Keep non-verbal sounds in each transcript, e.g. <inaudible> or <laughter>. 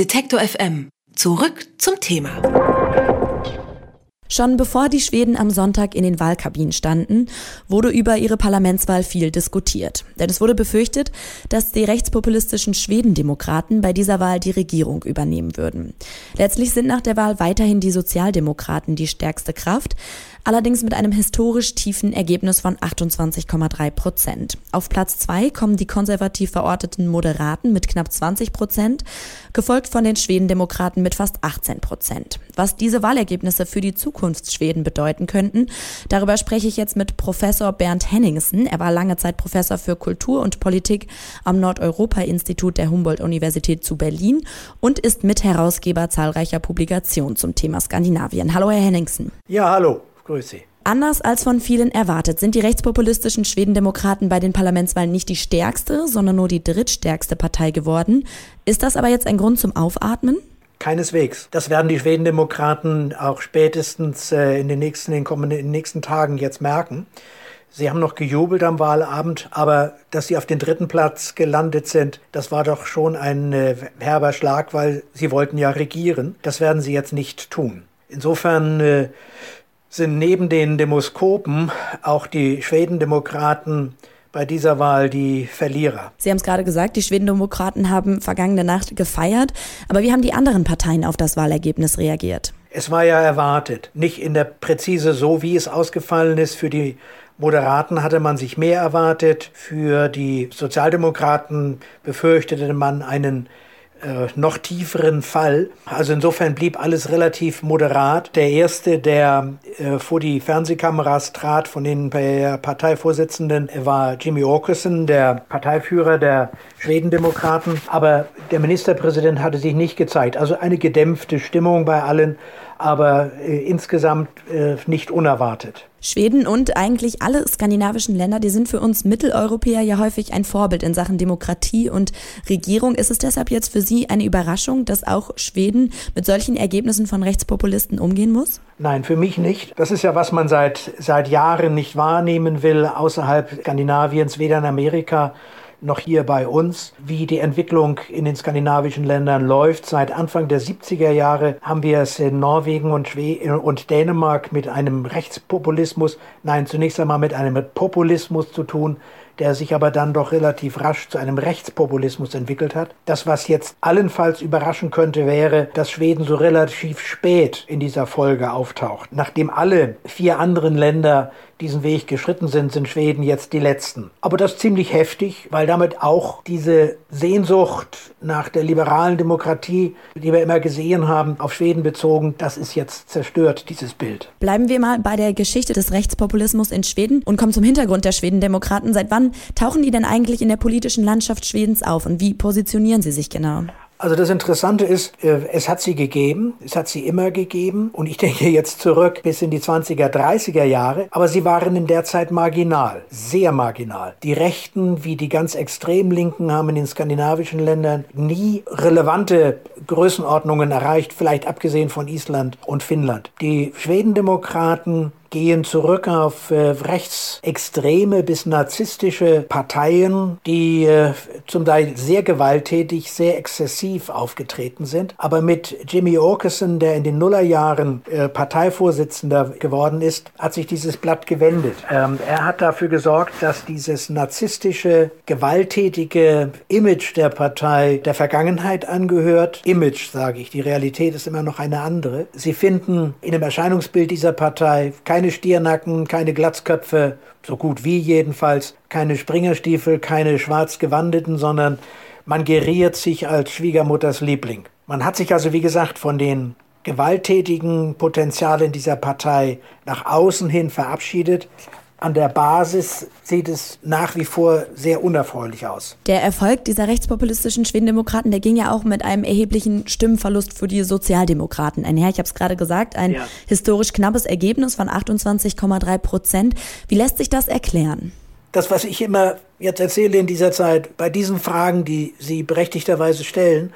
Detektor FM. Zurück zum Thema. Schon bevor die Schweden am Sonntag in den Wahlkabinen standen, wurde über ihre Parlamentswahl viel diskutiert. Denn es wurde befürchtet, dass die rechtspopulistischen Schwedendemokraten bei dieser Wahl die Regierung übernehmen würden. Letztlich sind nach der Wahl weiterhin die Sozialdemokraten die stärkste Kraft, allerdings mit einem historisch tiefen Ergebnis von 28,3 Prozent. Auf Platz zwei kommen die konservativ verorteten Moderaten mit knapp 20 Prozent, gefolgt von den Schwedendemokraten mit fast 18 Prozent. Was diese Wahlergebnisse für die Zukunft Schweden bedeuten könnten, darüber spreche ich jetzt mit Professor Bernd Henningsen. Er war lange Zeit Professor für Kultur und Politik am Nordeuropa-Institut der Humboldt-Universität zu Berlin und ist Mitherausgeber zahlreicher Publikationen zum Thema Skandinavien. Hallo, Herr Henningsen. Ja, hallo. Grüße. Anders als von vielen erwartet, sind die rechtspopulistischen Schwedendemokraten bei den Parlamentswahlen nicht die stärkste, sondern nur die drittstärkste Partei geworden. Ist das aber jetzt ein Grund zum Aufatmen? Keineswegs. Das werden die Schwedendemokraten auch spätestens äh, in, den nächsten, in, den kommenden, in den nächsten Tagen jetzt merken. Sie haben noch gejubelt am Wahlabend, aber dass sie auf den dritten Platz gelandet sind, das war doch schon ein äh, herber Schlag, weil sie wollten ja regieren. Das werden sie jetzt nicht tun. Insofern äh, sind neben den Demoskopen auch die Schwedendemokraten bei dieser Wahl die Verlierer. Sie haben es gerade gesagt, die Schwedendemokraten haben vergangene Nacht gefeiert. Aber wie haben die anderen Parteien auf das Wahlergebnis reagiert? Es war ja erwartet. Nicht in der Präzise so, wie es ausgefallen ist. Für die Moderaten hatte man sich mehr erwartet. Für die Sozialdemokraten befürchtete man einen äh, noch tieferen Fall. Also insofern blieb alles relativ moderat. Der erste, der äh, vor die Fernsehkameras trat von den Parteivorsitzenden, war Jimmy Åkesson, der Parteiführer der Schwedendemokraten. Aber der Ministerpräsident hatte sich nicht gezeigt. Also eine gedämpfte Stimmung bei allen aber äh, insgesamt äh, nicht unerwartet. Schweden und eigentlich alle skandinavischen Länder, die sind für uns Mitteleuropäer ja häufig ein Vorbild in Sachen Demokratie und Regierung. Ist es deshalb jetzt für Sie eine Überraschung, dass auch Schweden mit solchen Ergebnissen von Rechtspopulisten umgehen muss? Nein, für mich nicht. Das ist ja, was man seit, seit Jahren nicht wahrnehmen will, außerhalb Skandinaviens, weder in Amerika noch hier bei uns, wie die Entwicklung in den skandinavischen Ländern läuft. Seit Anfang der 70er Jahre haben wir es in Norwegen und, Schweden und Dänemark mit einem Rechtspopulismus, nein, zunächst einmal mit einem Populismus zu tun, der sich aber dann doch relativ rasch zu einem Rechtspopulismus entwickelt hat. Das, was jetzt allenfalls überraschen könnte, wäre, dass Schweden so relativ spät in dieser Folge auftaucht. Nachdem alle vier anderen Länder diesen Weg geschritten sind, sind Schweden jetzt die letzten. Aber das ziemlich heftig, weil damit auch diese Sehnsucht nach der liberalen Demokratie, die wir immer gesehen haben, auf Schweden bezogen, das ist jetzt zerstört, dieses Bild. Bleiben wir mal bei der Geschichte des Rechtspopulismus in Schweden und kommen zum Hintergrund der Schwedendemokraten. Seit wann tauchen die denn eigentlich in der politischen Landschaft Schwedens auf und wie positionieren sie sich genau? Also das Interessante ist, äh, es hat sie gegeben, es hat sie immer gegeben und ich <laughs> denke jetzt zurück bis in die 20er, 30er Jahre, aber sie waren in der Zeit marginal, sehr marginal. Die Rechten wie die ganz extrem Linken haben in den skandinavischen Ländern nie relevante Größenordnungen erreicht, vielleicht abgesehen von Island und Finnland. Die Schwedendemokraten gehen zurück auf äh, rechtsextreme bis narzisstische Parteien, die äh, zum Teil sehr gewalttätig, sehr exzessiv aufgetreten sind. Aber mit Jimmy Åkesson, der in den Nullerjahren äh, Parteivorsitzender geworden ist, hat sich dieses Blatt gewendet. Ähm, er hat dafür gesorgt, dass dieses narzisstische, gewalttätige Image der Partei der Vergangenheit angehört. Image, sage ich. Die Realität ist immer noch eine andere. Sie finden in dem Erscheinungsbild dieser Partei kein keine Stiernacken, keine Glatzköpfe, so gut wie jedenfalls, keine Springerstiefel, keine schwarz gewandeten, sondern man geriert sich als Schwiegermutters Liebling. Man hat sich also, wie gesagt, von den gewalttätigen Potenzialen dieser Partei nach außen hin verabschiedet an der Basis sieht es nach wie vor sehr unerfreulich aus. Der Erfolg dieser rechtspopulistischen Schwedendemokraten, der ging ja auch mit einem erheblichen Stimmenverlust für die Sozialdemokraten einher. Ich habe es gerade gesagt, ein ja. historisch knappes Ergebnis von 28,3 Prozent. Wie lässt sich das erklären? Das, was ich immer jetzt erzähle in dieser Zeit, bei diesen Fragen, die Sie berechtigterweise stellen,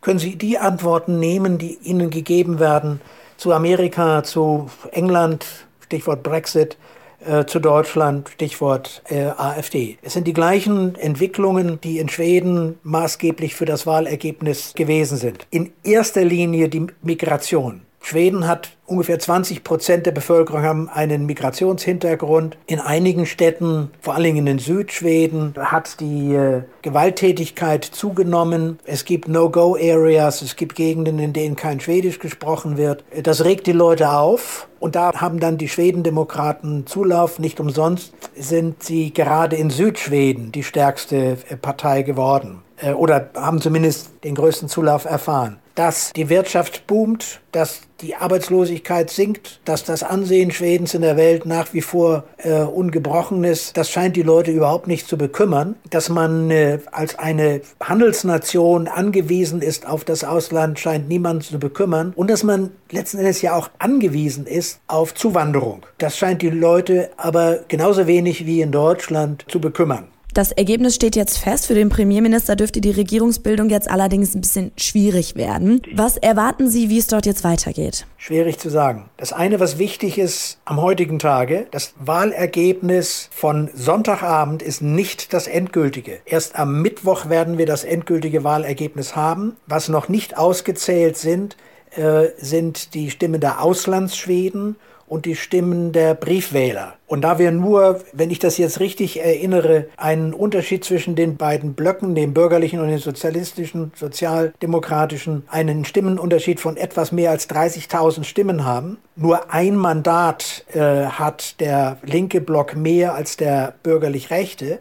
können Sie die Antworten nehmen, die Ihnen gegeben werden zu Amerika, zu England, Stichwort Brexit, äh, zu Deutschland, Stichwort äh, AfD. Es sind die gleichen Entwicklungen, die in Schweden maßgeblich für das Wahlergebnis gewesen sind. In erster Linie die Migration. Schweden hat ungefähr 20 Prozent der Bevölkerung haben einen Migrationshintergrund. In einigen Städten, vor allen Dingen in Südschweden, hat die äh, Gewalttätigkeit zugenommen. Es gibt No-Go-Areas, es gibt Gegenden, in denen kein Schwedisch gesprochen wird. Das regt die Leute auf. Und da haben dann die Schwedendemokraten Zulauf. Nicht umsonst sind sie gerade in Südschweden die stärkste äh, Partei geworden. Äh, oder haben zumindest den größten Zulauf erfahren dass die Wirtschaft boomt, dass die Arbeitslosigkeit sinkt, dass das Ansehen Schwedens in der Welt nach wie vor äh, ungebrochen ist. Das scheint die Leute überhaupt nicht zu bekümmern. Dass man äh, als eine Handelsnation angewiesen ist auf das Ausland, scheint niemand zu bekümmern. Und dass man letzten Endes ja auch angewiesen ist auf Zuwanderung. Das scheint die Leute aber genauso wenig wie in Deutschland zu bekümmern. Das Ergebnis steht jetzt fest. Für den Premierminister dürfte die Regierungsbildung jetzt allerdings ein bisschen schwierig werden. Was erwarten Sie, wie es dort jetzt weitergeht? Schwierig zu sagen. Das eine, was wichtig ist am heutigen Tage, das Wahlergebnis von Sonntagabend ist nicht das endgültige. Erst am Mittwoch werden wir das endgültige Wahlergebnis haben. Was noch nicht ausgezählt sind, äh, sind die Stimmen der Auslandsschweden und die Stimmen der Briefwähler. Und da wir nur, wenn ich das jetzt richtig erinnere, einen Unterschied zwischen den beiden Blöcken, dem bürgerlichen und dem sozialistischen, sozialdemokratischen, einen Stimmenunterschied von etwas mehr als 30.000 Stimmen haben, nur ein Mandat äh, hat der linke Block mehr als der bürgerlich-rechte,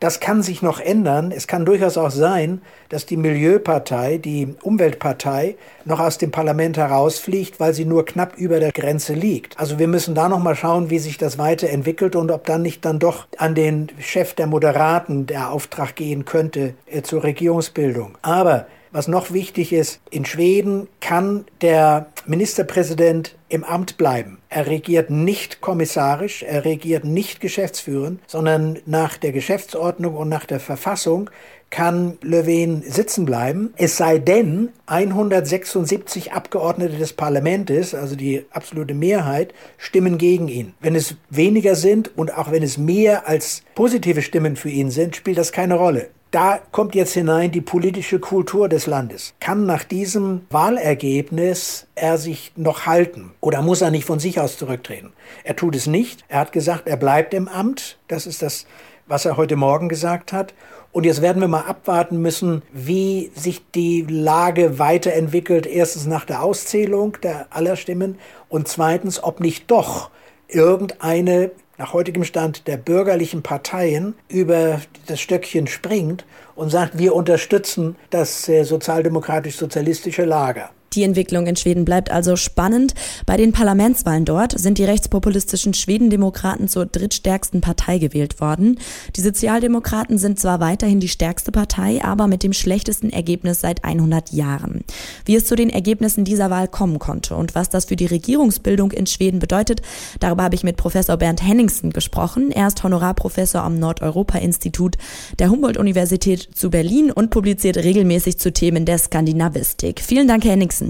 das kann sich noch ändern. Es kann durchaus auch sein, dass die Milieupartei, die Umweltpartei, noch aus dem Parlament herausfliegt, weil sie nur knapp über der Grenze liegt. Also wir müssen da noch mal schauen, wie sich das weiterentwickelt und ob dann nicht dann doch an den Chef der Moderaten der Auftrag gehen könnte äh, zur Regierungsbildung. Aber was noch wichtig ist, in Schweden kann der Ministerpräsident im Amt bleiben. Er regiert nicht kommissarisch, er regiert nicht geschäftsführend, sondern nach der Geschäftsordnung und nach der Verfassung kann Löwen sitzen bleiben, es sei denn, 176 Abgeordnete des Parlaments, also die absolute Mehrheit, stimmen gegen ihn. Wenn es weniger sind und auch wenn es mehr als positive Stimmen für ihn sind, spielt das keine Rolle. Da kommt jetzt hinein die politische Kultur des Landes. Kann nach diesem Wahlergebnis er sich noch halten oder muss er nicht von sich aus zurücktreten? Er tut es nicht. Er hat gesagt, er bleibt im Amt. Das ist das, was er heute Morgen gesagt hat. Und jetzt werden wir mal abwarten müssen, wie sich die Lage weiterentwickelt. Erstens nach der Auszählung der aller Stimmen und zweitens, ob nicht doch irgendeine nach heutigem Stand der bürgerlichen Parteien über das Stöckchen springt und sagt, wir unterstützen das äh, sozialdemokratisch-sozialistische Lager. Die Entwicklung in Schweden bleibt also spannend. Bei den Parlamentswahlen dort sind die rechtspopulistischen Schwedendemokraten zur drittstärksten Partei gewählt worden. Die Sozialdemokraten sind zwar weiterhin die stärkste Partei, aber mit dem schlechtesten Ergebnis seit 100 Jahren. Wie es zu den Ergebnissen dieser Wahl kommen konnte und was das für die Regierungsbildung in Schweden bedeutet, darüber habe ich mit Professor Bernd Henningsen gesprochen. Er ist Honorarprofessor am Nordeuropa-Institut der Humboldt-Universität zu Berlin und publiziert regelmäßig zu Themen der Skandinavistik. Vielen Dank, Herr Henningsen.